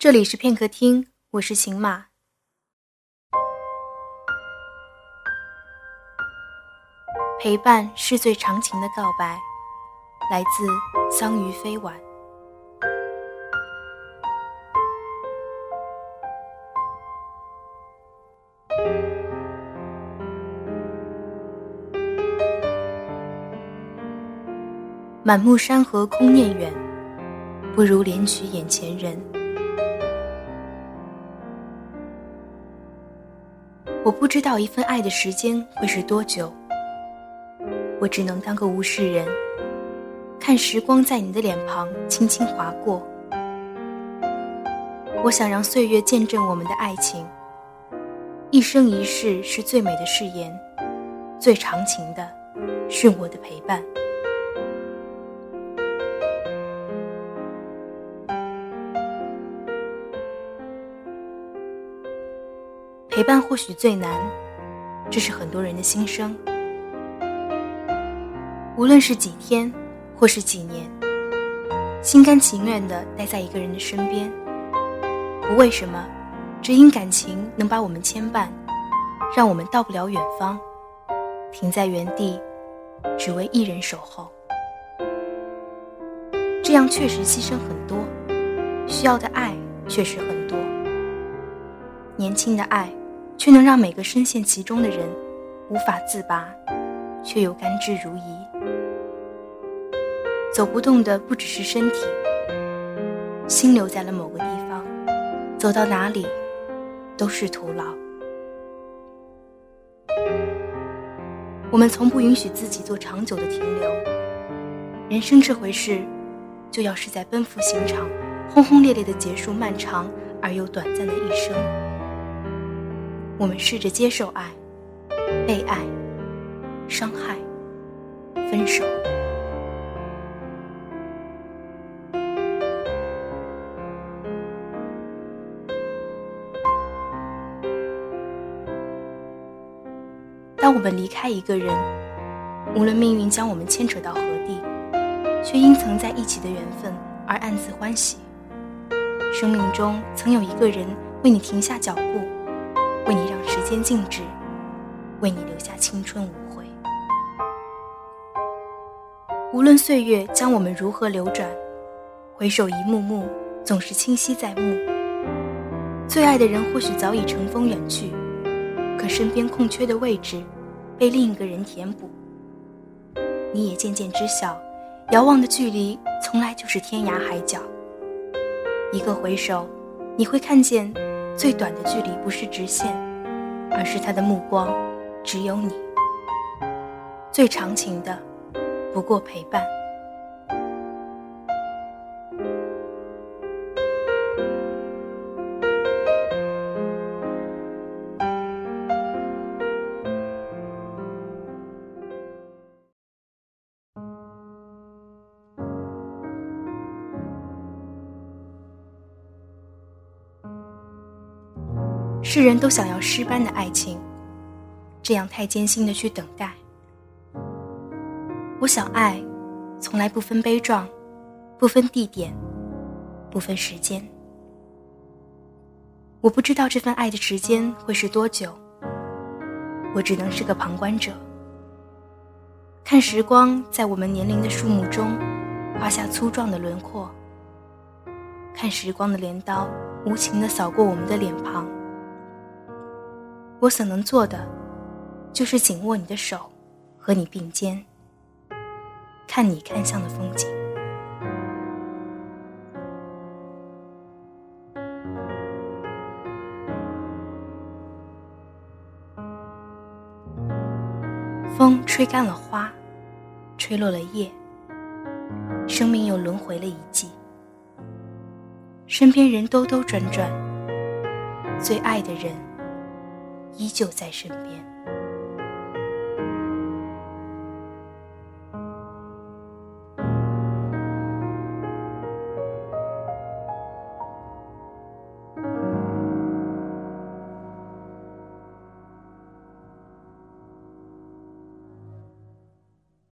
这里是片刻听，我是晴马。陪伴是最长情的告白，来自桑榆飞晚。满目山河空念远，不如怜取眼前人。我不知道一份爱的时间会是多久，我只能当个无事人，看时光在你的脸庞轻轻划过。我想让岁月见证我们的爱情，一生一世是最美的誓言，最长情的是我的陪伴。陪伴或许最难，这是很多人的心声。无论是几天，或是几年，心甘情愿地待在一个人的身边，不为什么，只因感情能把我们牵绊，让我们到不了远方，停在原地，只为一人守候。这样确实牺牲很多，需要的爱确实很多，年轻的爱。却能让每个深陷其中的人无法自拔，却又甘之如饴。走不动的不只是身体，心留在了某个地方，走到哪里都是徒劳。我们从不允许自己做长久的停留。人生这回事，就要是在奔赴刑场，轰轰烈烈的结束漫长而又短暂的一生。我们试着接受爱、被爱、伤害、分手。当我们离开一个人，无论命运将我们牵扯到何地，却因曾在一起的缘分而暗自欢喜。生命中曾有一个人为你停下脚步。为你让时间静止，为你留下青春无悔。无论岁月将我们如何流转，回首一幕幕，总是清晰在目。最爱的人或许早已乘风远去，可身边空缺的位置，被另一个人填补。你也渐渐知晓，遥望的距离从来就是天涯海角。一个回首，你会看见。最短的距离不是直线，而是他的目光只有你。最长情的，不过陪伴。世人都想要诗般的爱情，这样太艰辛的去等待。我想爱，从来不分悲壮，不分地点，不分时间。我不知道这份爱的时间会是多久，我只能是个旁观者，看时光在我们年龄的树木中画下粗壮的轮廓，看时光的镰刀无情地扫过我们的脸庞。我所能做的，就是紧握你的手，和你并肩，看你看向的风景。风吹干了花，吹落了叶，生命又轮回了一季。身边人兜兜转转，最爱的人。依旧在身边。